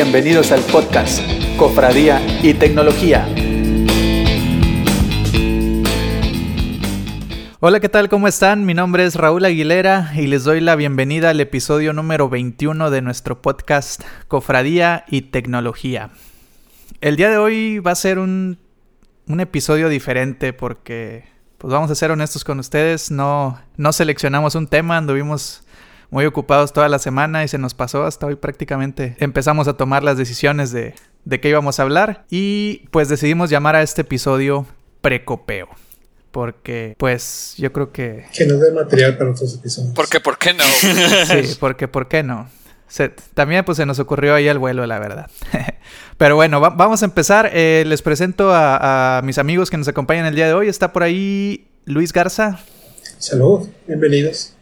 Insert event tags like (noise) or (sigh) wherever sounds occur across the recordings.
Bienvenidos al podcast Cofradía y Tecnología. Hola, ¿qué tal? ¿Cómo están? Mi nombre es Raúl Aguilera y les doy la bienvenida al episodio número 21 de nuestro podcast Cofradía y Tecnología. El día de hoy va a ser un, un episodio diferente porque, pues vamos a ser honestos con ustedes, no, no seleccionamos un tema, anduvimos muy ocupados toda la semana y se nos pasó hasta hoy prácticamente. Empezamos a tomar las decisiones de, de qué íbamos a hablar y pues decidimos llamar a este episodio Precopeo. Porque, pues, yo creo que... Que nos dé material para otros episodios. Porque, ¿por qué no? (laughs) sí, porque, ¿por qué no? también pues se nos ocurrió ahí el vuelo, la verdad. (laughs) Pero bueno, vamos a empezar. Eh, les presento a, a, mis amigos que nos acompañan el día de hoy. Está por ahí Luis Garza. Salud, bienvenidos.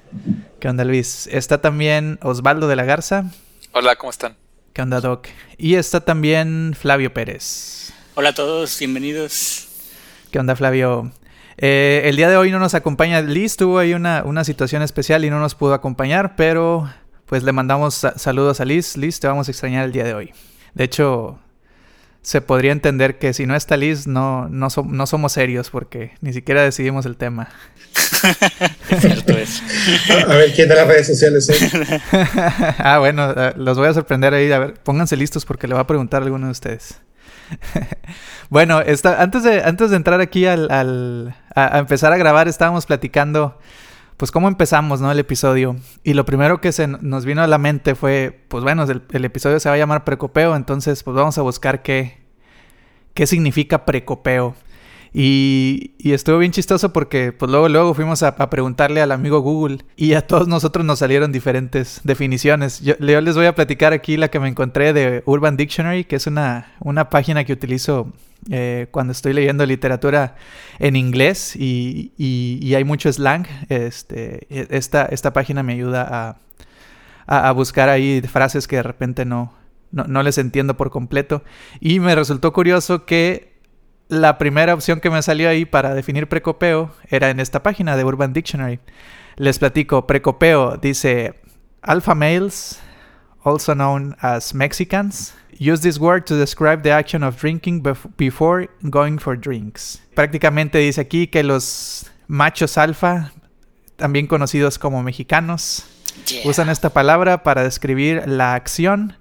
¿Qué onda, Luis? Está también Osvaldo de la Garza. Hola, ¿cómo están? ¿Qué onda, Doc? Y está también Flavio Pérez. Hola a todos, bienvenidos. ¿Qué onda, Flavio? Eh, el día de hoy no nos acompaña Liz, tuvo ahí una, una, situación especial y no nos pudo acompañar, pero pues le mandamos saludos a Liz. Liz, te vamos a extrañar el día de hoy. De hecho, se podría entender que si no está Liz, no, no, no somos serios porque ni siquiera decidimos el tema. (laughs) A, ver, ¿quién de las redes sociales (laughs) ah, bueno, eh, los voy a sorprender ahí. A ver, pónganse listos porque le va a preguntar a alguno de ustedes. (laughs) bueno, está, antes, de, antes de entrar aquí al, a, empezar a grabar, estábamos platicando, pues, cómo empezamos, ¿no? El episodio. Y lo primero que se nos vino a la mente fue, pues, bueno, el, episodio se va a llamar Precopeo, entonces, pues, vamos a buscar qué, qué significa Precopeo. Y, estuvo bien chistoso porque pues luego, luego fuimos a, preguntarle al amigo Google y a todos nosotros nos salieron diferentes definiciones. Yo, les voy a platicar aquí la que me encontré de Urban Dictionary, que es una, una página que utilizo eh, cuando estoy leyendo literatura en inglés y, y, hay mucho slang. Este, e, esta, esta página me ayuda a, a, buscar ahí frases que de repente no, no, no les entiendo por completo. Y me resultó curioso que la primera opción que me salió ahí para definir precopeo era en esta página de Urban Dictionary. Les platico, precopeo dice alpha males, also known as Mexicans, use this word to describe the action of drinking before going for drinks. Prácticamente dice aquí que los machos alfa, también conocidos como mexicanos, usan esta palabra para describir la acción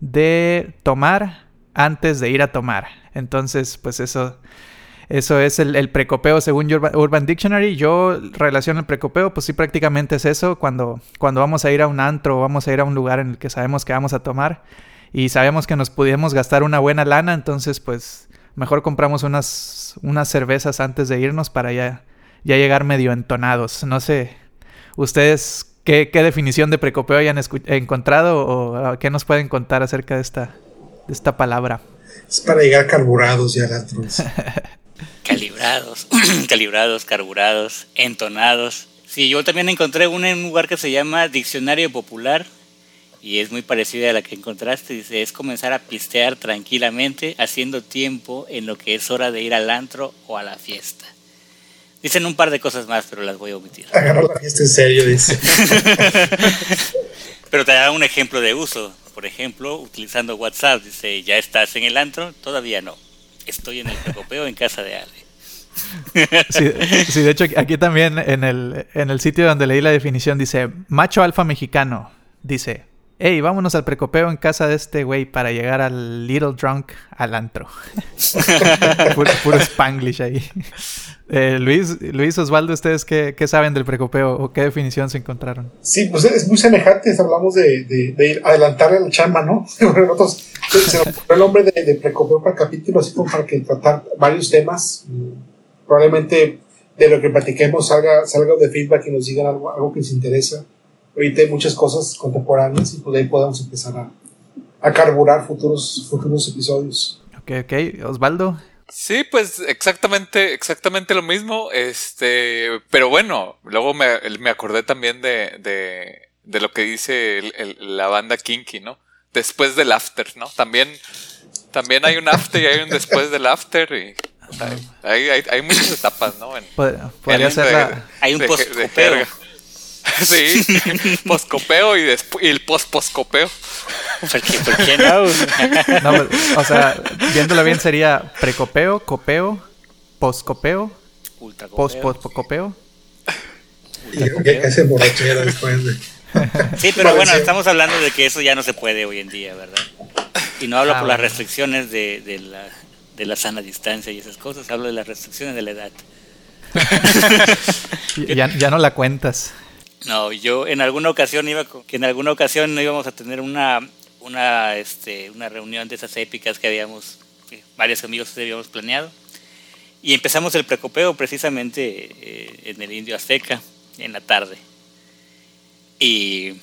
de tomar antes de ir a tomar. Entonces, pues eso, eso es el, precopeo según Urban, Dictionary. Yo relaciono el precopeo, pues sí, prácticamente es eso. Cuando, cuando vamos a ir a un antro o vamos a ir a un lugar en el que sabemos que vamos a tomar y sabemos que nos pudiéramos gastar una buena lana, entonces, pues mejor compramos unas, unas cervezas antes de irnos para ya, ya llegar medio entonados. No sé, ustedes qué, qué definición de precopeo hayan encontrado o qué nos pueden contar acerca de esta, esta palabra. Es para llegar carburados ya las (laughs) Calibrados, (clears throat) calibrados, carburados, entonados. Sí, yo también encontré una en un lugar que se llama Diccionario Popular y es muy parecida a la que encontraste. Dice, es comenzar a pistear tranquilamente, haciendo tiempo en lo que es hora de ir al antro o a la fiesta. Dicen un par de cosas más, pero las voy a omitir. Agarrar la fiesta en serio, dice. (laughs) pero te da un ejemplo de uso por ejemplo, utilizando WhatsApp, dice, ¿ya estás en el antro? Todavía no. Estoy en el precopeo en casa de Ale. Sí, de hecho aquí también en el, en el sitio donde leí la definición dice, macho alfa mexicano, dice, hey, vámonos al precopeo en casa de este güey para llegar al Little Drunk al antro. (laughs) puro, puro, Spanglish ahí. Eh, Luis, Luis Osvaldo, ¿ustedes qué, saben del precopeo o qué definición se encontraron? Sí, pues es muy semejante, hablamos de, de, adelantar el chamba, ¿no? (laughs) Nosotros se nos el nombre de, precopeo para el capítulo, así como para que tratar varios temas. Probablemente de lo que platiquemos salga, salga de feedback y nos digan algo, algo que les interesa. Ahorita hay muchas cosas contemporáneas y por ahí podemos empezar a, a carburar futuros, futuros episodios. Ok, ok. Osvaldo, Sí, pues exactamente, exactamente lo mismo. Este, pero bueno, luego me, me acordé también de, de, de, lo que dice la banda Kinky, ¿no? Después del after, ¿no? También, también hay un after y hay un después del after y hay, hay, hay muchas etapas, ¿no? podría ser Hay un post (laughs) Sí, (laughs) poscopeo y, después y el post-poscopeo. ¿Por qué, por qué no? No, pues, o sea, viéndolo bien sería precopeo, copeo, poscopeo, post-poscopeo. Que se borrachera después de. Sí, pero bueno, estamos hablando de que eso ya no se puede hoy en día, ¿verdad? Y no hablo Ah, por las bueno. restricciones de, de la, de la sana distancia y esas cosas, hablo de las restricciones de la edad. (laughs) Ya, ya no la cuentas. No, yo en alguna ocasión iba que en alguna ocasión íbamos a tener una una este una reunión de esas épicas que habíamos varios amigos habíamos planeado. Y empezamos el precopeo precisamente eh, en el Indio Azteca en la tarde. Y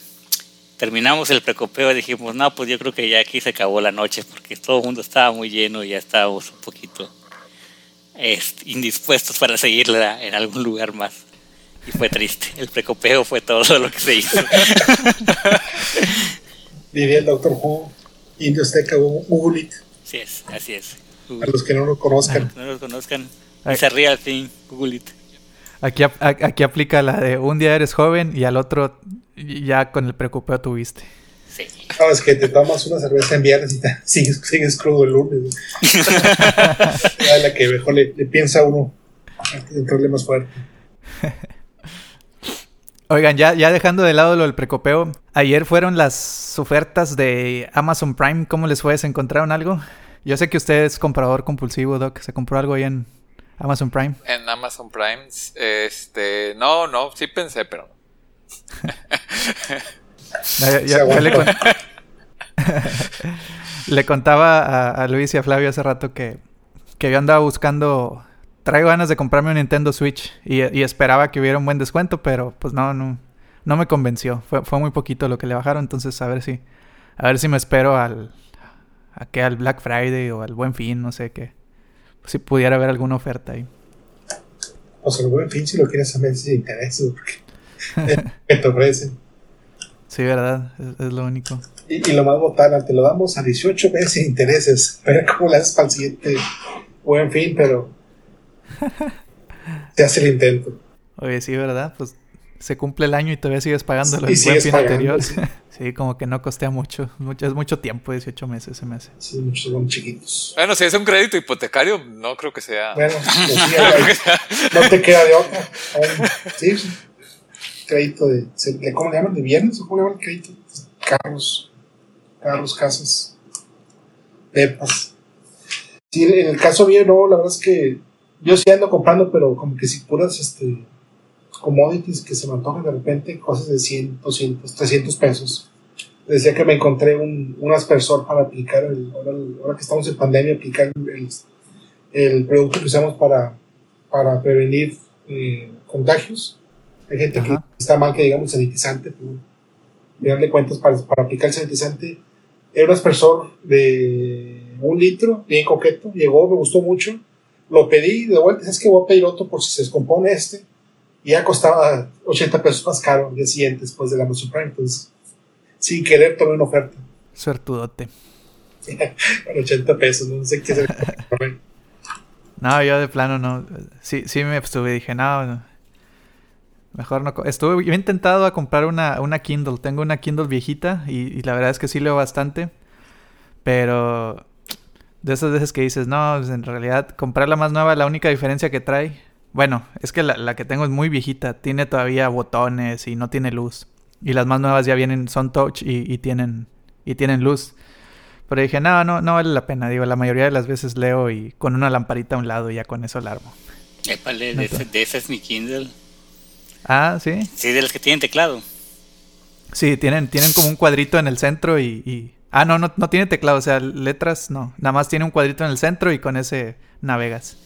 terminamos el precopeo y dijimos no pues yo creo que ya aquí se acabó la noche porque todo el mundo estaba muy lleno y ya estábamos un poquito este, indispuestos para seguirla en algún lugar más y fue triste. El precopeo fue todo lo que se hizo. (laughs) Diría el Doctor Who, Indio Azteca, Google it, Así es, así es. a los que no lo conozcan. No los conozcan. Ay. It's a real thing. Google it. Aquí, a- aquí aplica la de un día eres joven y al otro ya con el precopeo tuviste. Sí. Sabes que te tomas una cerveza en viernes y te (laughs) sigues, sigues crudo el lunes. (laughs) La que mejor le, le piensa uno antes de entrarle más fuerte. Oigan, ya, ya dejando de lado lo del precopeo, ayer fueron las ofertas de Amazon Prime. ¿Cómo les fue? ¿Se encontraron algo? Yo sé que usted es comprador compulsivo, Doc. ¿Se compró algo ahí en Amazon Prime? En Amazon Prime, este, no, no, sí pensé, pero. (laughs) Ya- ya- Se ya le, (laughs) le contaba a, a Luis y a Flavio hace rato que, que yo andaba buscando. Traigo ganas de comprarme un Nintendo Switch y, y esperaba que hubiera un buen descuento, pero pues no, no, no me convenció. Fue, fue muy poquito lo que le bajaron, entonces a ver si, a ver si me espero al, a que al Black Friday o al Buen Fin, no sé qué. Si pudiera haber alguna oferta ahí. O sea, el buen fin si lo quieres saber si te interesa, porque que (laughs) te ofrecen. Sí, verdad, es, es lo único. Y, y lo más botana, te lo damos a 18 meses sin intereses. A ver cómo le haces para el siguiente buen fin, pero (laughs) te hace el intento. Oye, sí, ¿verdad? Pues se cumple el año y todavía sigues pagando el sigues buen fin pagando, anterior. sí. (laughs) Sí. como que no costea mucho. mucho. Es mucho tiempo, 18 meses se me hace. Sí, muchos son chiquitos. Bueno, si es un crédito hipotecario, no creo que sea. Bueno, (laughs) pues sí, no te queda de otra. Sí, crédito de, se- de- ¿Cómo le llaman? ¿De bienes o cómo le llaman el crédito? Carros, carros, casas, pepas. Sí, en el caso mío, no, la verdad es que yo sí ando comprando, pero como que si puras este, commodities que se me antojan de repente, cosas de 100, 200, 300 pesos. Decía que me encontré un, un aspersor para aplicar, el, ahora, ahora que estamos en pandemia, aplicar el, el producto que usamos para, para prevenir eh, contagios. Hay gente Ajá. que está mal que digamos sanitizante, pero darle cuentas para, para aplicar el sanitizante. Era un aspersor de un litro, bien coqueto, llegó, me gustó mucho. Lo pedí de vuelta, es que voy a pedir otro por si se descompone este. Y ya costaba 80 pesos más caro el día siguiente después del Amazon Prime. Entonces, sin querer tomé una oferta. Suertudote. Por (laughs) 80 pesos, no sé qué es (laughs) el No, yo de plano no. Sí, sí me estuve. Dije, no, no. Mejor no. Estuve yo he intentado a comprar una, una Kindle. Tengo una Kindle viejita y, y la verdad es que sí leo bastante. Pero de esas veces que dices, no, pues en realidad comprar la más nueva, la única diferencia que trae. Bueno, es que la, la que tengo es muy viejita. Tiene todavía botones y no tiene luz. Y las más nuevas ya vienen, son touch y, y tienen, y tienen luz. Pero dije, no, no, no vale la pena. Digo, la mayoría de las veces leo y con una lamparita a un lado y ya con eso alarmo. Épale, de, ese, de ese es mi Kindle. Ah, sí. Sí, de los que tienen teclado. Sí, tienen, tienen como un cuadrito en el centro y, y- Ah, no, no, no tiene teclado, o sea, letras no. Nada más tiene un cuadrito en el centro y con ese navegas.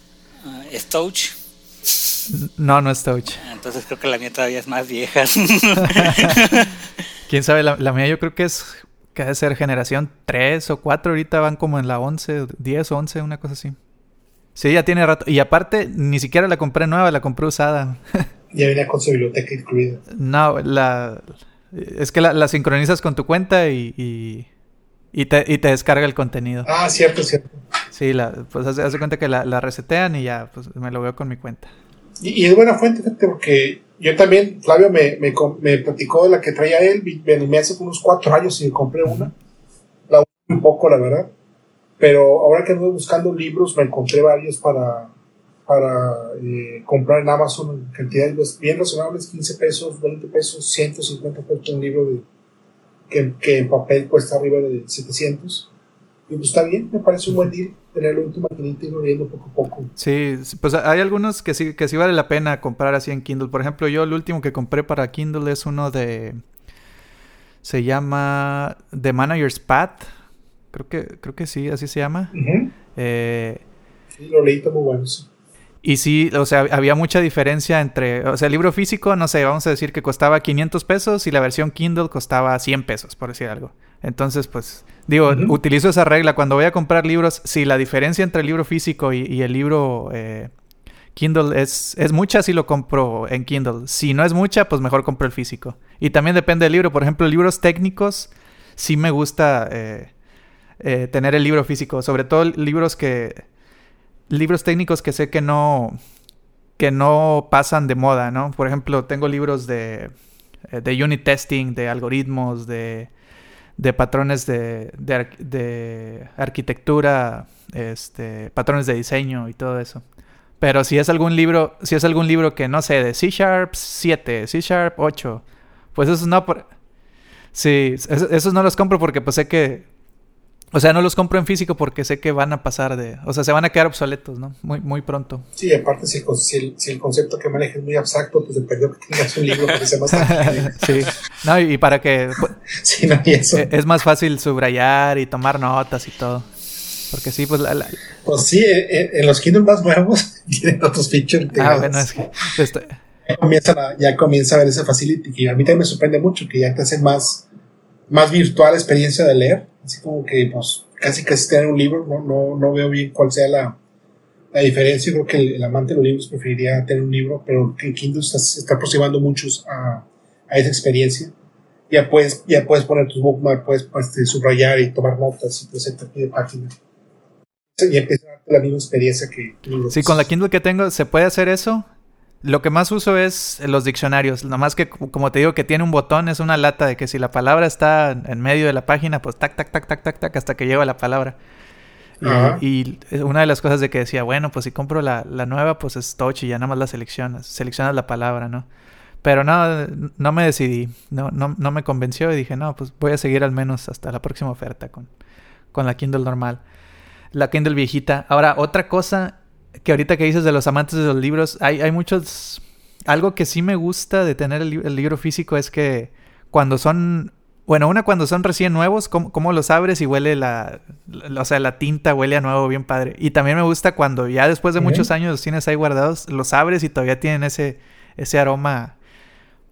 Ah, es touch. No, no es touch. Ah, Entonces creo que la mía todavía es más vieja. (laughs) Quién sabe, la, la mía yo creo que es. que ha de ser generación 3 o 4. Ahorita van como en la 11, 10 o 11, una cosa así. Sí, ya tiene rato. Y aparte, ni siquiera la compré nueva, la compré usada. Ya venía con su biblioteca incluida. No, la. Es que la, la sincronizas con tu cuenta y. y, y te, y te descarga el contenido. Ah, cierto, cierto. Sí, la, pues hace, hace cuenta que la, la resetean y ya, pues me lo veo con mi cuenta. Y, y es buena fuente, fíjate, porque yo también, Flavio me, me, me, platicó de la que traía él, me animé hace unos cuatro años y compré una. La usé un poco, la verdad. Pero ahora que ando buscando libros, me encontré varios para, para eh, comprar en Amazon en cantidades bien razonables, 15 pesos, 20 pesos, 150 pesos un libro de, que, que en papel cuesta arriba de 700. Y pues está bien, me parece un buen deal tenerlo en tu maquinita y ir leyendo poco a poco. Sí, pues hay algunos que sí, que sí vale la pena comprar así en Kindle. Por ejemplo, yo el último que compré para Kindle es uno de... Se llama The Manager's Path. Creo que, creo que sí, así se llama. eh, sí, lo leí, muy bueno. Y sí, o sea, había mucha diferencia entre, o sea, el libro físico, no sé, vamos a decir que costaba 500 pesos y la versión Kindle costaba 100 pesos, por decir algo. Entonces, pues, digo, utilizo esa regla. Cuando voy a comprar libros, si la diferencia entre el libro físico y, el libro eh, Kindle es, es mucha, sí lo compro en Kindle. Si no es mucha, pues mejor compro el físico. Y también depende del libro. Por ejemplo, libros técnicos, sí me gusta eh, eh, tener el libro físico. Sobre todo libros que libros técnicos que sé que no, que no pasan de moda, ¿no? Por ejemplo, tengo libros de, eh, de unit testing, de algoritmos, de, de patrones de, de, arquitectura, este, patrones de diseño y todo eso. Pero si es algún libro, si es algún libro que no sé, de C Sharp 7, C Sharp 8, pues esos no por... Sí, esos no los compro porque pues sé que o sea, no los compro en físico porque sé que van a pasar de. O sea, se van a quedar obsoletos, ¿no? Muy, muy pronto. Sí, aparte, si el, si el, concepto que manejes es muy abstracto, pues depende que tengas un libro que sea más (laughs) Sí. No, y, para que. (laughs) sí, no, y eso. E, es más fácil subrayar y tomar notas y todo. Porque sí, pues la. Pues sí, en, los Kindle más nuevos (laughs) tienen otros features. Ah, bueno, es que. Ya, comienza a, ya comienza a ver esa facility que a mí también me sorprende mucho, que ya te hace más, más virtual la experiencia de leer así como que pues casi casi tener un libro, no, no, no veo bien cuál sea la, la diferencia, creo que el, amante de los libros preferiría tener un libro, pero que Kindle está, está aproximando muchos a, a, esa experiencia. Ya puedes, ya puedes poner tus bookmarks, puedes este, subrayar y tomar notas y presentarte de página. Y empieza la misma experiencia que... Sí, con la Kindle que tengo se puede hacer eso, lo que más uso es los diccionarios. Nomás que, como te digo, que tiene un botón, es una lata de que si la palabra está en medio de la página, pues tac, tac, tac, tac, tac, tac, hasta que lleva la palabra. Y, una de las cosas de que decía, bueno, pues si compro la, nueva, pues es touch y ya nada más la seleccionas. Seleccionas la palabra, ¿no? Pero no, no me decidí. No, no, no me convenció y dije, no, pues voy a seguir al menos hasta la próxima oferta con, con la Kindle normal. La Kindle viejita. Ahora, otra cosa que ahorita que dices de los amantes de los libros, hay, hay muchos... Algo que sí me gusta de tener el, libro físico es que cuando son... Bueno, una cuando son recién nuevos, cómo, los abres y huele la, O sea, la tinta huele a nuevo bien padre. Y también me gusta cuando ya después de muchos años los tienes ahí guardados, los abres y todavía tienen ese, ese aroma,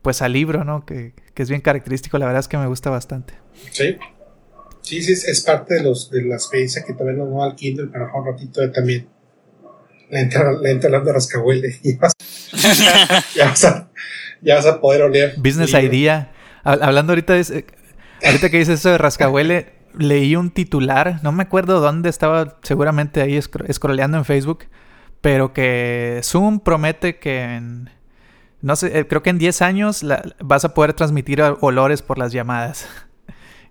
pues al libro, ¿no? Que, que es bien característico, la verdad es que me gusta bastante. Sí. Sí, sí, es, parte de, los, de la experiencia que todavía no al Kindle, pero un ratito también la entra, la entra de rascahuele (laughs) y vas, ya, vas a, ya vas a poder oler. Business idea. Hablando ahorita de, ahorita que dices eso de rascahuele, leí un titular, no me acuerdo dónde estaba, seguramente ahí scrolleando en Facebook, pero que Zoom promete que en, no sé, eh, creo que en 10 años vas a poder transmitir olores por las llamadas. (laughs)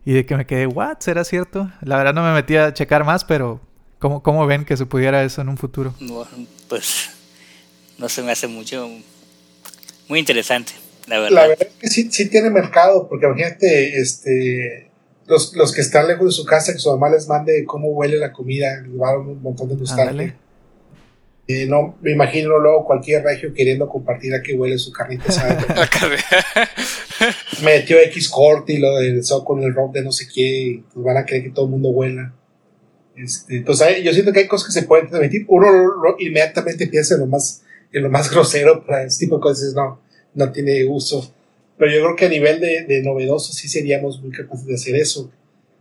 Y de que me quedé, ¿what? ¿Será cierto? La verdad no me metí a checar más, pero ¿Cómo, ¿Cómo, ven que se pudiera eso en un futuro? pues no se me hace mucho. Muy interesante, la verdad. La verdad es que sí, sí tiene mercado, porque imagínate, este, los, los, que están lejos de su casa, que su mamá les mande cómo huele la comida, les va a un montón de nostalgia. Y no, me imagino luego cualquier regio queriendo compartir a qué huele su carnita asada. (laughs) Metió X corte y lo del con el rock de no sé qué, pues van a creer que todo el mundo huela. Este, entonces, yo siento que hay cosas que se pueden transmitir. Uno inmediatamente piensa en lo más, en lo más (laughs) grosero para este tipo de cosas, no, no tiene uso. Pero yo creo que a nivel de, de novedoso sí seríamos muy capaces de hacer eso.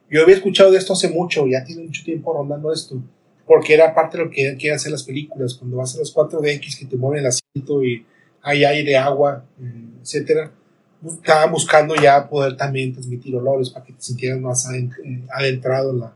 Yo había escuchado de esto hace mucho, ya tiene mucho tiempo rondando esto, porque era parte de lo que quieren hacer las películas. Cuando vas a los 4DX que te mueven el asiento y hay aire, agua, eh, etcétera, estaban buscando ya poder también transmitir olores para que te sintieras más eh, adentrado en la,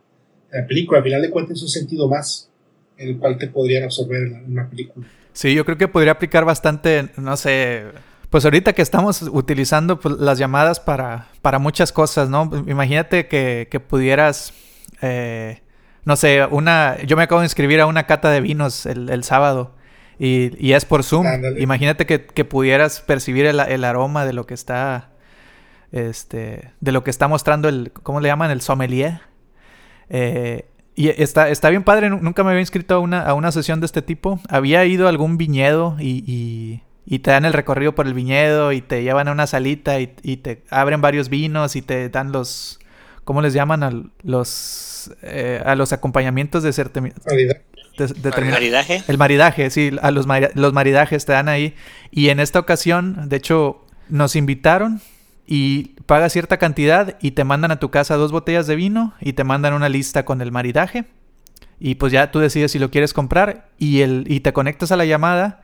la película. Al final de cuentas es un sentido más en el cual te podrían absorber en una película. Sí, yo creo que podría aplicar bastante, no sé, pues ahorita que estamos utilizando pues, las llamadas para, para muchas cosas, ¿no? Imagínate que, que pudieras, eh, no sé, una, yo me acabo de inscribir a una cata de vinos el, el sábado y, y, es por Zoom. Imagínate que, que, pudieras percibir el, el, aroma de lo que está, este, de lo que está mostrando el, ¿cómo le llaman? El sommelier. Eh, y está, está bien padre, nunca me había inscrito a una, a una sesión de este tipo. Había ido a algún viñedo y, y, y, te dan el recorrido por el viñedo y te llevan a una salita y, y te abren varios vinos y te dan los, ¿cómo les llaman? A los, eh, a los acompañamientos de certificación. De, de ¿Maridaje? El maridaje, sí, a los, los maridajes te dan ahí. Y en esta ocasión, de hecho, nos invitaron y pagas cierta cantidad y te mandan a tu casa dos botellas de vino y te mandan una lista con el maridaje. Y pues ya tú decides si lo quieres comprar y, el, y te conectas a la llamada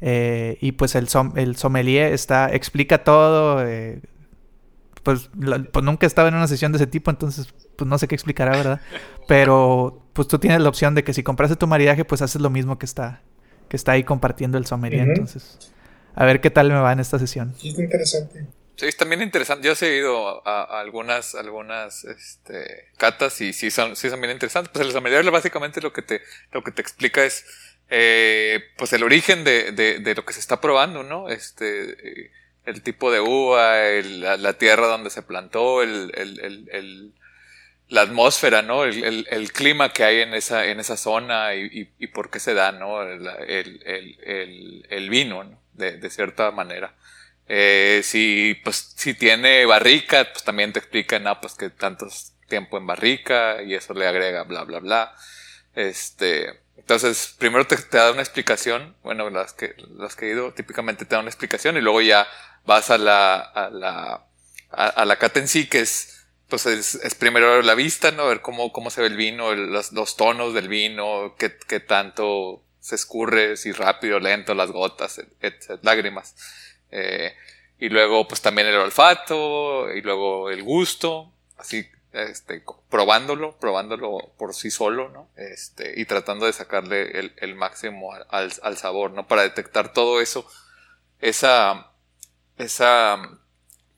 eh, y pues el, el sommelier está, explica todo. Eh, pues, pues, nunca estaba en una sesión de ese tipo, entonces pues no sé qué explicará, ¿verdad? Pero pues tú tienes la opción de que si compraste tu maridaje, pues haces lo mismo que está, que está ahí compartiendo el sommelier. Entonces, a ver qué tal me va en esta sesión. Sí, está interesante. Sí, también interesante. Yo he seguido a, algunas, algunas este, catas y sí son, sí son bien interesantes. Pues el sommelier básicamente lo que te, lo que te explica es eh, pues el origen de, de, lo que se está probando, ¿no? Este, el tipo de uva, la, tierra donde se plantó, el, el, la atmósfera, ¿no? El, clima que hay en esa, en esa zona y, y, por qué se da, ¿no? El, vino, ¿no? De, de cierta manera. Eh, si, pues, si tiene barrica, pues también te explican, ah, pues que tantos tiempo en barrica y eso le agrega bla, bla, bla. Este, entonces, primero te, da una explicación, bueno, las que, las que he ido típicamente te dan una explicación y luego ya vas a la, a la, a, la cata en sí, que es, pues es, primero la vista, ¿no? Ver cómo, cómo se ve el vino, los, tonos del vino, qué, qué tanto se escurre, si rápido, lento, las gotas, etc, lágrimas. Eh, y luego, pues también el olfato, y luego el gusto, así, este, probándolo, probándolo por sí solo, ¿no? Este, y tratando de sacarle el, máximo al, al, sabor, ¿no? Para detectar todo eso, esa, esa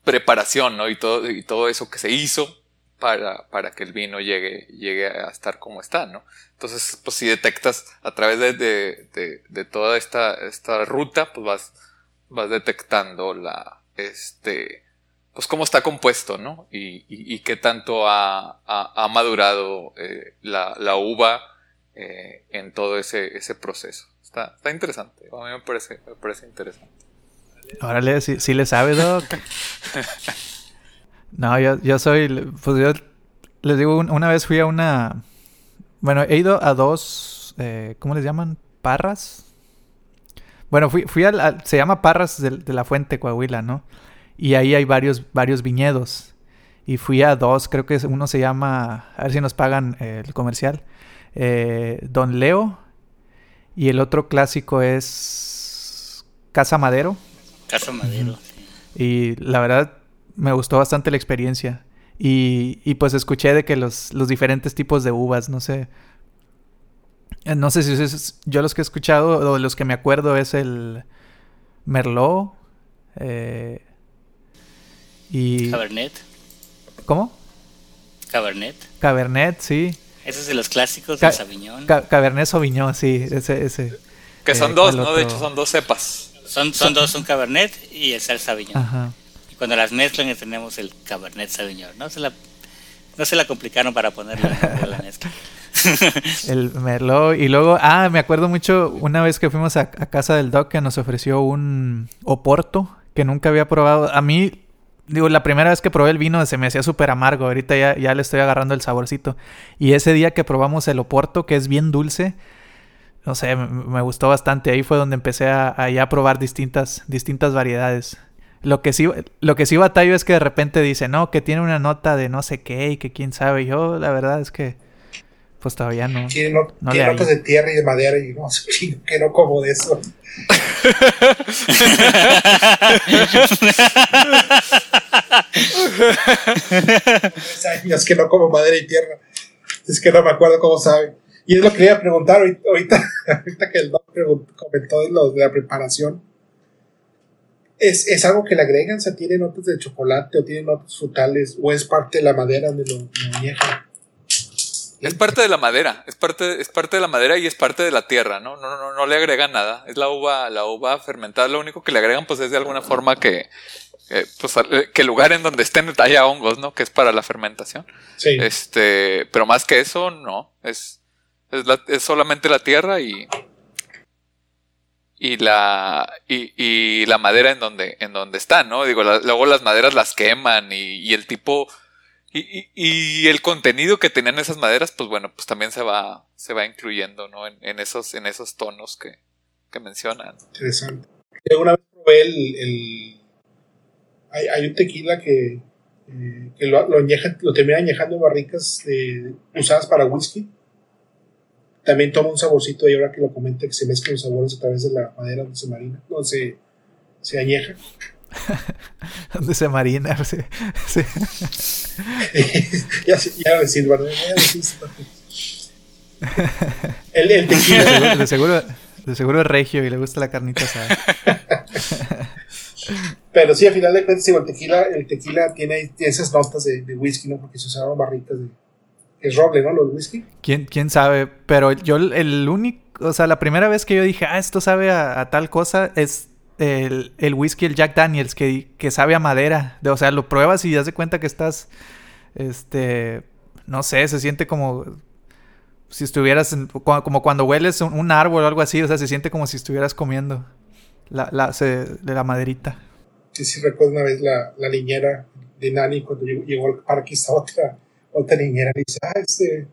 preparación, ¿no? Y todo, y todo eso que se hizo para, para que el vino llegue, llegue a estar como está, ¿no? Entonces, pues si detectas a través de, de, de, de toda esta, esta ruta, pues vas, vas detectando la, este, pues cómo está compuesto, ¿no? Y, y, qué tanto ha, ha, madurado eh, la, la, uva eh, en todo ese, ese proceso. Está, está interesante, a mí me parece, me parece interesante. Órale, si sí, le sabe, Doc. (laughs) no, yo, yo soy, pues yo les digo, una vez fui a una, bueno, he ido a dos, eh, ¿cómo les llaman? Parras, bueno, fui, fui al, se llama Parras de, la Fuente, Coahuila, ¿no? Y ahí hay varios, varios viñedos. Y fui a dos, creo que uno se llama, a ver si nos pagan eh, el comercial, eh, Don Leo. Y el otro clásico es Casa Madero. Casa Madero. Y la verdad me gustó bastante la experiencia. Y, y pues escuché de que los, los diferentes tipos de uvas, no sé, no sé si es, yo los que he escuchado o de los que me acuerdo es el Merlot eh, y Cabernet. ¿Cómo? Cabernet. Cabernet, sí. Ese es de los clásicos de Sauvignon. Cabernet Sauvignon, sí, ese ese. Que son eh, dos, ¿no? De hecho son dos cepas. Son, son dos, un Cabernet y el Sauvignon. Ajá. Y cuando las mezclan tenemos el Cabernet Sauvignon, ¿no? Se la, no se la complicaron para ponerle (laughs) la mezcla. (laughs) el Merlot. Y luego, ah, me acuerdo mucho una vez que fuimos a, casa del Doc que nos ofreció un Oporto que nunca había probado. A mí, digo, la primera vez que probé el vino se me hacía súper amargo. Ahorita ya, ya le estoy agarrando el saborcito. Y ese día que probamos el Oporto, que es bien dulce, no sé, me, gustó bastante. Ahí fue donde empecé a, a, probar distintas, distintas variedades. Lo que sí, lo que sí batallo es que de repente dice, no, que tiene una nota de no sé qué y que quién sabe. Yo, la verdad es que pues todavía no. Tiene, no, notas de tierra y de madera y no, (laughs) que no como de eso. años que no como madera y tierra. Es que no me acuerdo cómo sabe. Y es lo que quería preguntar ahorita, ahorita (laughs) que el doctor comentó lo de la preparación. ¿Es, ¿Es algo que le agregan? O sea, ¿tiene notas de chocolate o tiene notas frutales? ¿O es parte de la madera donde lo, lo añejan? Es parte de la madera, es parte, es parte de la madera y es parte de la tierra, ¿no? No, no, no le agregan nada. Es la uva, la uva fermentada. Lo único que le agregan, pues, es de alguna forma que, eh, pues, eh, que el lugar en donde estén haya hongos, ¿no? Que es para la fermentación. Sí. Este, pero más que eso, no. Es, es, la- es solamente la tierra y, y la, y, y la madera en donde, en donde está, ¿no? Digo, la- luego las maderas las queman y, y el tipo, y, y, el contenido que tenían esas maderas, pues bueno, pues también se va, se va incluyendo, ¿no? En, en esos, en esos tonos que, que mencionan. Interesante. Yo una vez probé el. el- hay, hay un tequila que, eh, que lo, lo, añejan- lo terminan añejando en barricas de- usadas para whisky. También toma un saborcito y ahora que lo comenta que se mezclan los sabores a través de la madera donde marina, donde se, se añeja. (laughs) Donde se marina. (laughs) sí, sí. (laughs) ya, ya. Ya decir, el, el De tequila. seguro, de seguro, de seguro es regio y le gusta la carnita asada. Pero sí, al final de cuentas, el tequila, el tequila tiene, tiene esas notas de, de whisky, ¿no? Porque se usaban barricas de. Es roble, ¿no? Los whisky. ¿Quién, quién sabe? Pero yo el- el único, o sea, la primera vez que yo dije, ah, esto sabe a, a tal cosa, es el, whisky, el Jack Daniels, que, que sabe a madera. De- o sea, lo pruebas y das de cuenta que estás, este, no sé, se siente como si estuvieras, como, cuando hueles un, árbol o algo así, o sea, se siente como si estuvieras comiendo la, la, se- de la maderita. Sí, sí, recuerdo una vez la, la niñera de Nani cuando llegó, al parque, estaba otra, otra niñera dice, ah, este,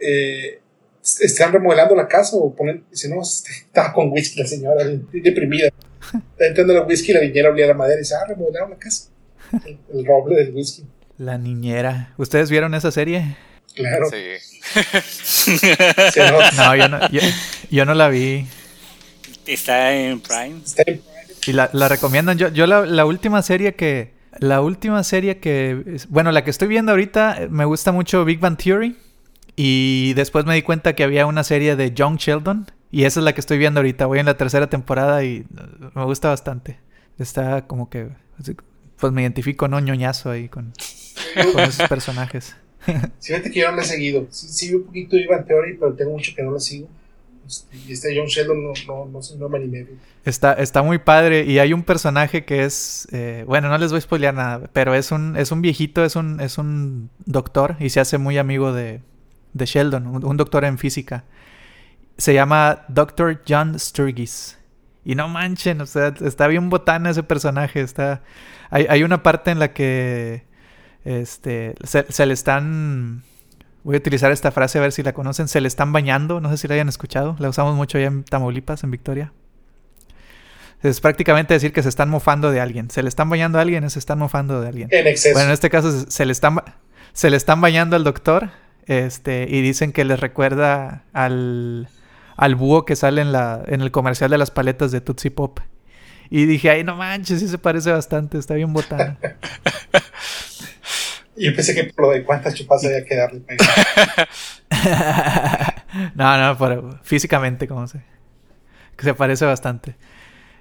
eh, están remodelando la casa o ponen, dice, no, (laughs) estaba con whisky la señora, de- deprimida. (laughs) Está entrando el whisky y la niñera olía la madera y dice, ah, remodelaron la casa. El, el roble del whisky, La niñera. ¿Ustedes vieron esa serie? claro. Sí. (laughs) No, yo no, yo, yo no la vi. Está en Prime. Está en- Y la, la recomiendan. Yo, yo la, la última serie que. La última serie que. Bueno, la que estoy viendo ahorita eh, me gusta mucho Big Bang Theory. Y después me di cuenta que había una serie de Young Sheldon. Y esa es la que estoy viendo ahorita. Voy en la tercera temporada y eh, me gusta bastante. Está como que. Pues me identifico, ¿no? ñoñazo ahí con, con esos (laughs) personajes. Sí, fíjate que yo no la he seguido. Sí, un poquito Ivan Theory, pero tengo mucho que no la sigo. Este, y este John Sheldon no, no, no, sé, no me animé. Está, está muy padre y hay un personaje que es, eh, bueno, no les voy a spoilear nada, pero es un, es un viejito, es un, es un doctor y se hace muy amigo de, de Sheldon, un, un doctor en física. Se llama Dr. John Sturgis. Y no manchen, o sea, está bien botana ese personaje. Está, hay, hay una parte en la que este, se, se le están... Voy a utilizar esta frase a ver si la conocen. Se le están bañando. No sé si la hayan escuchado. La usamos mucho allá en Tamaulipas, en Victoria. Es prácticamente decir que se están mofando de alguien. Se le están bañando a alguien, se están mofando de alguien. En exceso. Bueno, en este caso se- le están se le están bañando al doctor, este, y dicen que les recuerda al, al búho que sale en la en el comercial de las paletas de Tootsie Pop. Y dije, ay, no manches, sí se parece bastante, está bien botana. Y (laughs) yo pensé que por lo de cuántas chupas había que darle. (laughs) no, no, pero físicamente, como se. Que se parece bastante.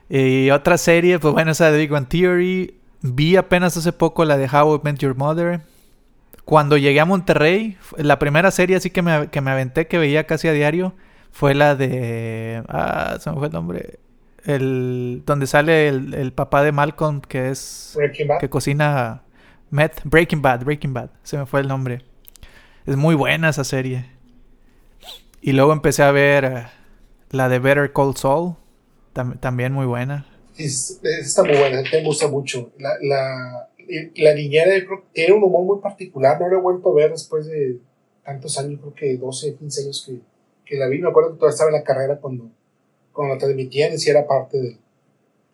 Y otra serie, pues bueno, esa de Big One Theory. Vi apenas hace poco la de How I Met Your Mother. Cuando llegué a Monterrey, la primera serie así que me, que me aventé, que veía casi a diario, fue la de. Ah, se me fue el nombre. El, donde sale el, el papá de Malcolm, que es. Breaking Bad. que cocina meth. Breaking Bad, Breaking Bad. Se me fue el nombre. Es muy buena esa serie. Y luego empecé a ver eh, la de Better Call Saul. tam- también muy buena. Es- está muy buena, me gusta mucho. La, la, la niñera yo creo que tiene un humor muy particular, no la he vuelto a ver después de tantos años, creo que 12, 15 años que, que la vi. Me acuerdo que todavía estaba en la carrera cuando, cuando la transmitían y sí era parte del,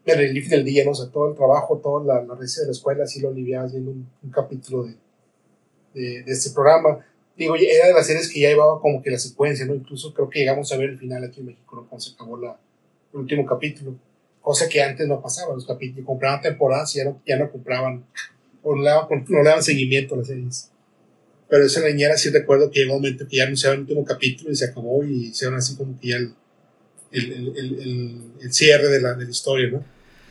relief del día, ¿no? O sea, todo el trabajo, toda la, la de la escuela, sí lo aliviaba viendo un, capítulo de, de, de este programa. Digo, era de las series que ya llevaba como que la secuencia, ¿no? Incluso creo que llegamos a ver el final aquí en México, ¿no? Cuando se acabó la, el último capítulo cosa que antes no pasaba. Los capítulos compraban temporadas y ya no, ya no compraban o no le daban, seguimiento a las series. Pero esa niñera sí recuerdo que llegó un momento que ya anunciaban el último capítulo y se acabó y hicieron así como que ya el, el, el, el, cierre de la, de historia, ¿no?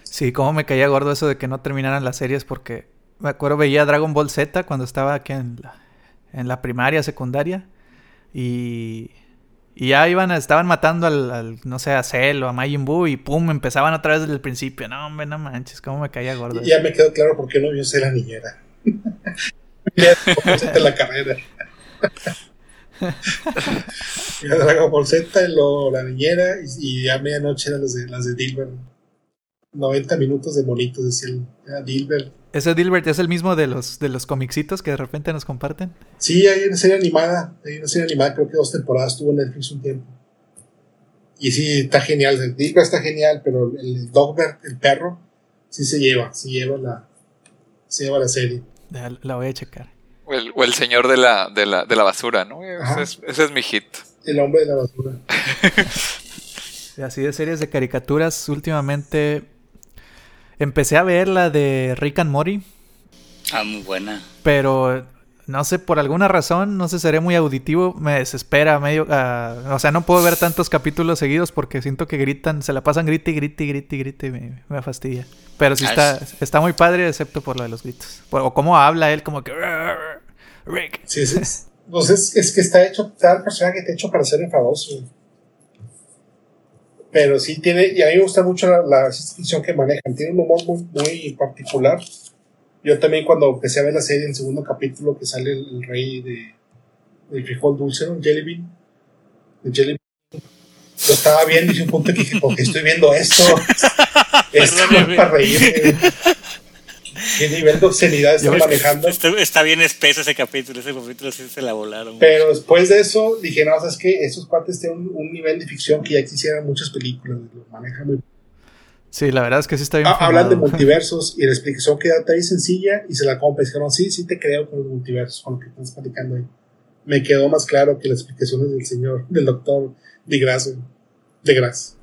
Sí, cómo me caía gordo eso de que no terminaran las series porque me acuerdo veía Dragon Ball Z cuando estaba aquí en la, en la primaria, secundaria y, y ya iban, estaban matando al, no sé, a Cell o a Majin Buu y pum, empezaban otra vez desde el principio. No, hombre, no manches, cómo me caía gordo. ya me quedó claro por qué no vio ser la niñera. (laughs) en la carrera. Dragon Ball Z, lo, la niñera y, ya a medianoche eran las de, las de Dilbert. 90 minutos de monitos, decía el, Dilbert. ¿Ese Dilbert es el mismo de los, de los comicitos que de repente nos comparten? Sí, hay una serie animada, hay una serie animada, creo que dos temporadas estuvo en Netflix un tiempo. Y sí, está genial, el Dilbert está genial, pero el Dogbert, el perro, sí se lleva, se lleva la, se lleva la serie. La voy a checar. O el, o el señor de la, de la, de la basura, ¿no? Ese es, ese es, mi hit. El hombre de la basura. (laughs) Así de series de caricaturas, últimamente empecé a ver la de Rick and Morty. Ah, muy buena. Pero no sé, por alguna razón, no sé, seré muy auditivo, me desespera medio, uh, o sea, no puedo ver tantos capítulos seguidos porque siento que gritan, se la pasan grite, grite, grite, grite, me, me fastidia. Pero sí ah, está, está muy padre, excepto por lo de los gritos. o cómo habla él, como que... Rick. Sí, sí. Pues es, es que está hecho, está el personaje que está hecho para ser enfadoso. Pero sí tiene, y a mí me gusta mucho la, la que manejan, tiene un humor muy, muy particular yo también cuando empecé a ver la serie, en el segundo capítulo que sale el, rey de, del frijol dulce, ¿no? Jelly Bean. El Jelly Bean. Lo estaba viendo y hice un punto que dije, ¿por qué estoy viendo esto? esto (laughs) es para reír. ¿Qué nivel de obscenidad (laughs) está manejando? Está, bien espeso ese capítulo, ese capítulo sí se la volaron. Pero después de eso dije, no, sabes que esos cuates tienen un, un, nivel de ficción que ya quisieran muchas películas, lo manejan muy Sí, la verdad es que sí está bien. Ah, hablan de multiversos y la explicación queda ahí sencilla y se la compra. Dijeron, sí, sí te creo con los multiversos, con lo que estás platicando ahí. Me quedó más claro que las explicaciones del señor, del doctor de Gras. De Gras.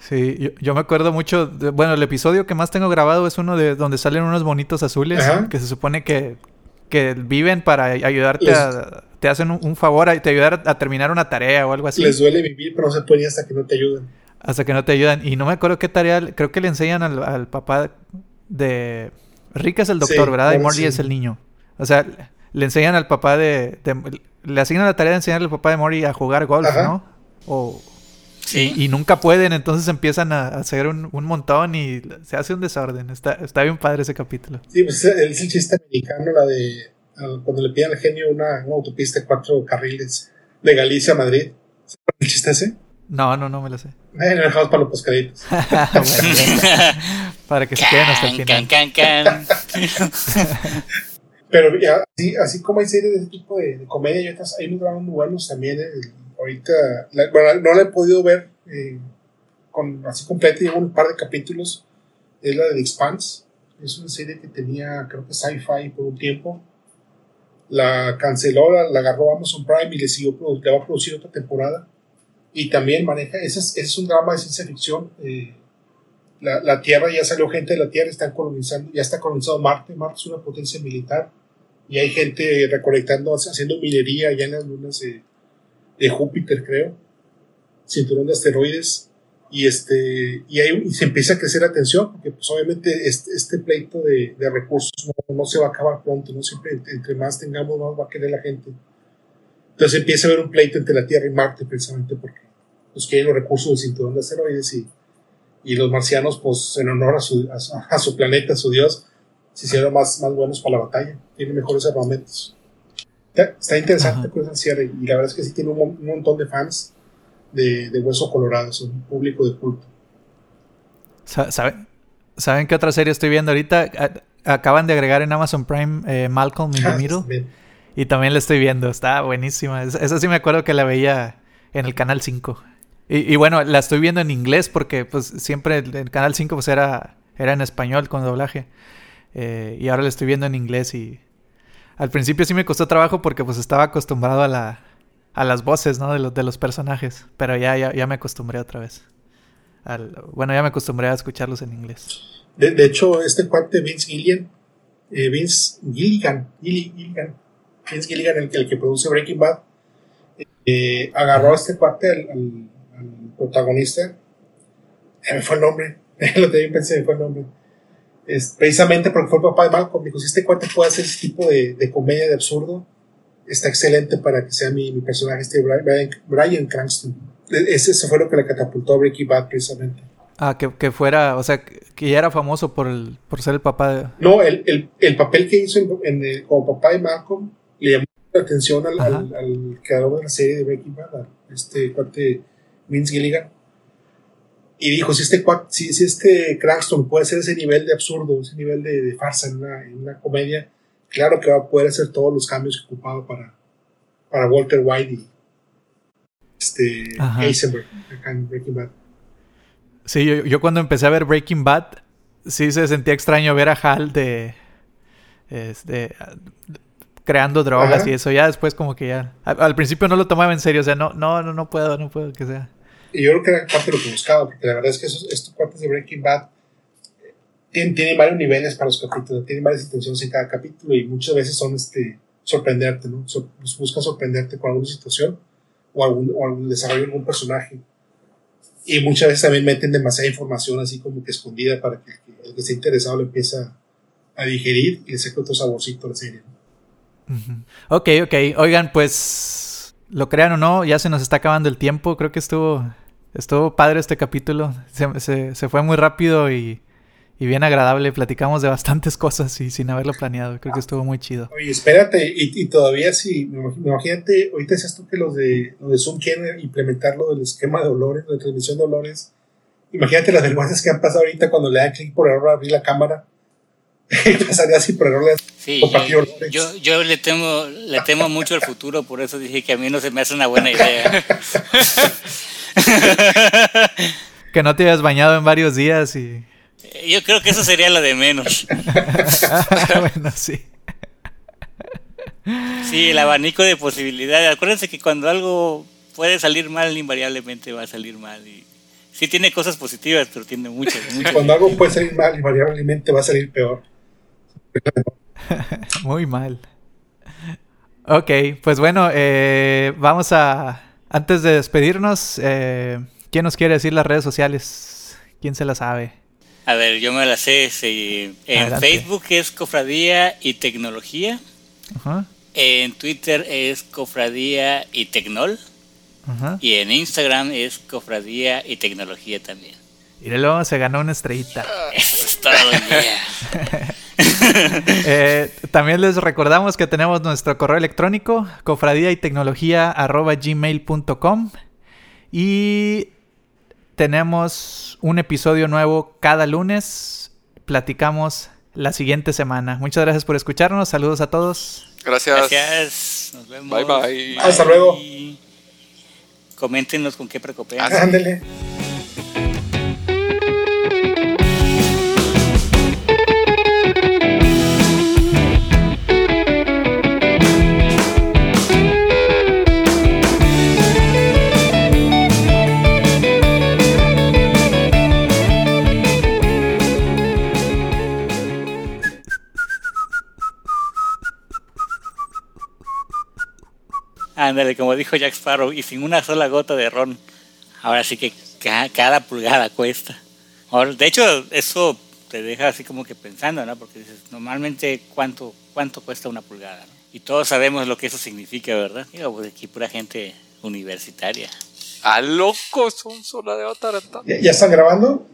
Sí, yo, me acuerdo mucho, bueno, el episodio que más tengo grabado es uno de donde salen unos bonitos azules que se supone que, que viven para ayudarte a... Te hacen un, favor, te ayudar a, terminar una tarea o algo así. Les duele vivir, pero no se puede hasta que no te ayuden. Hasta que no te ayudan. Y no me acuerdo qué tarea, creo que le enseñan al, papá de... Rick es el doctor, ¿verdad? Y Morty es el niño. O sea, le enseñan al papá de, Le asignan la tarea de enseñarle al papá de Morty a jugar golf, ¿no? O... Sí. Y, nunca pueden, entonces empiezan a hacer un, montón y se hace un desorden. Está, está bien padre ese capítulo. Sí, pues es el chiste americano, la de cuando le piden al genio una, autopista de cuatro carriles de Galicia a Madrid. ¿El chiste ese? No, no, no me lo sé. Eh, lo dejamos para los pescaditos. (laughs) (laughs) para que se queden hasta el final. Can, can, Pero ya, así, así como hay series de ese tipo de, comedia y otras, hay unos dramas muy buenos también. Eh, ahorita, bueno, no la he podido ver eh, con, así completa, llevo un par de capítulos. Es la de The Expanse. Es una serie que tenía, creo que sci-fi por un tiempo. La canceló, la, la agarró Amazon Prime y le, siguió, le va a producir otra temporada y también maneja, ese es, es un drama de ciencia ficción. Eh, la, la, Tierra, ya salió gente de la Tierra, están colonizando, ya está colonizado Marte, Marte es una potencia militar, y hay gente recolectando, haciendo minería allá en las lunas de, de Júpiter, creo, cinturón de asteroides, y, este, y, hay, y se empieza a crecer la tensión, porque pues obviamente este, este pleito de, de recursos no, no, se va a acabar pronto, ¿no? Siempre entre más tengamos, más va a querer la gente. Entonces empieza a haber un pleito entre la Tierra y Marte, precisamente porque pues, quieren los recursos del cinturón de asteroides y, y los marcianos, pues en honor a su, a, su (laughs) planeta, a su dios, se hicieron más, más buenos para la batalla, tienen mejores armamentos. Está, interesante, pues, cierre, y la verdad es que sí tiene un, montón de fans de, de, Hueso Colorado, es un público de culto. ¿Saben? ¿Saben qué otra serie estoy viendo ahorita? Acaban de agregar en Amazon Prime eh, Malcolm in the Middle. Y también la estoy viendo, está buenísima. Esa sí me acuerdo que la veía en el canal 5. Y, bueno, la estoy viendo en inglés porque pues siempre el, canal 5 pues era, era en español con doblaje. Eh, y ahora la estoy viendo en inglés y al principio sí me costó trabajo porque pues estaba acostumbrado a la a las voces, ¿no? De los, de los personajes. Pero ya, ya, ya me acostumbré otra vez. bueno, ya me acostumbré a escucharlos en inglés. De, hecho, este cuate Vince Gilligan, eh, Vince Gilligan, Gilligan, Vince Gilligan, el, el que produce Breaking Bad, eh, agarró a este cuate, al, protagonista, me fue el nombre, (laughs) Lo también pensé, fue el nombre. Es, precisamente porque fue el papá de Malcolm. Dijo, si este cuate puede hacer ese tipo de, de comedia de absurdo, está excelente para que sea mi, mi personaje, este Brian, Brian Cranston. E, ese, ese, fue lo que le catapultó a Breaking Bad precisamente. Ah, que, que, fuera, o sea, que ya era famoso por, el, por ser el papá de... No, el, el, el papel que hizo en, en el, como papá de Malcolm le llamó la atención al, al, al, creador de la serie de Breaking Bad, este cuate Vince Gilligan. Y dijo, si este, si, si este Cranston puede hacer ese nivel de absurdo, ese nivel de, de farsa en una, en una comedia, claro que va a poder hacer todos los cambios que ocupaba para, para Walter White y este Heisenberg acá en Breaking Bad. Sí, yo, yo, cuando empecé a ver Breaking Bad, sí se sentía extraño ver a Hal de. Este, creando drogas Ajá. y eso. Ya después, como que ya. Al, al, principio no lo tomaba en serio. O sea, no, no, no, no puedo, no puedo que sea. Y yo creo que era parte de lo que buscaba, porque la verdad es que estos cuartos de Breaking Bad tienen, tienen, varios niveles para los capítulos, tienen varias intenciones en cada capítulo y muchas veces son este, sorprenderte, ¿no? So, buscan sorprenderte con alguna situación o algún, o algún desarrollo de algún personaje. Y muchas veces también meten demasiada información así como que escondida para que el que, esté interesado lo empiece a, a digerir y le saque otro saborcito a la serie. ¿no? Uh -huh. Ok, ok. Oigan, pues lo crean o no, ya se nos está acabando el tiempo. Creo que estuvo, estuvo padre este capítulo. Se, se, se fue muy rápido y, y, bien agradable. Platicamos de bastantes (laughs) cosas y sin haberlo planeado. Creo que estuvo muy chido. Oye, espérate, y, y todavía si, imagínate, ahorita decías tú que los de, los de Zoom quieren implementar lo del esquema de olores, de transmisión de olores. Imagínate las vergüenzas que han pasado ahorita cuando le dan clic por error a abrir la cámara. (laughs) pasaría así por error Sí, yo, yo, yo, le temo le temo mucho al futuro, por eso dije que a mí no se me hace una buena idea. (laughs) (laughs) que no te hayas bañado en varios días y... Yo creo que eso sería lo de menos. (laughs) bueno, sí. Sí, el abanico de posibilidades. Acuérdense que cuando algo puede salir mal, invariablemente va a salir mal. Y sí tiene cosas positivas, pero tiene muchas. (laughs) muchas. Cuando algo puede salir mal, invariablemente va a salir peor. Muy mal. Ok, pues bueno, eh, vamos a... Antes de despedirnos, eh, ¿quién nos quiere decir las redes sociales? ¿Quién se las sabe? A ver, yo me las sé. Sí. En Adelante. Facebook es Cofradía y Tecnología. -huh. En Twitter es Cofradía y Tecnol. -huh. Y en Instagram es Cofradía y Tecnología también. Míralo, se ganó una estrellita. Eso es todo, yeah. (laughs) eh, también les recordamos que tenemos nuestro correo electrónico, cofradía y tecnología arroba gmail.com y tenemos un episodio nuevo cada lunes. Platicamos la siguiente semana. Muchas gracias por escucharnos. Saludos a todos. Gracias. Gracias. Nos vemos. Bye bye. bye. Hasta luego. Coméntenos con qué preocupen. Ándale. Ándale, como dijo Jack Sparrow, y sin una sola gota de ron. Ahora sí que cada, cada pulgada cuesta. Ahora, de hecho, eso te deja así como que pensando, ¿no? Porque dices, normalmente, ¿cuánto, cuánto cuesta una pulgada? ¿no? Y todos sabemos lo que eso significa, ¿verdad? Digo, pues aquí pura gente universitaria. ¡A loco! Son sola de ¿Ya, ¿Ya están grabando?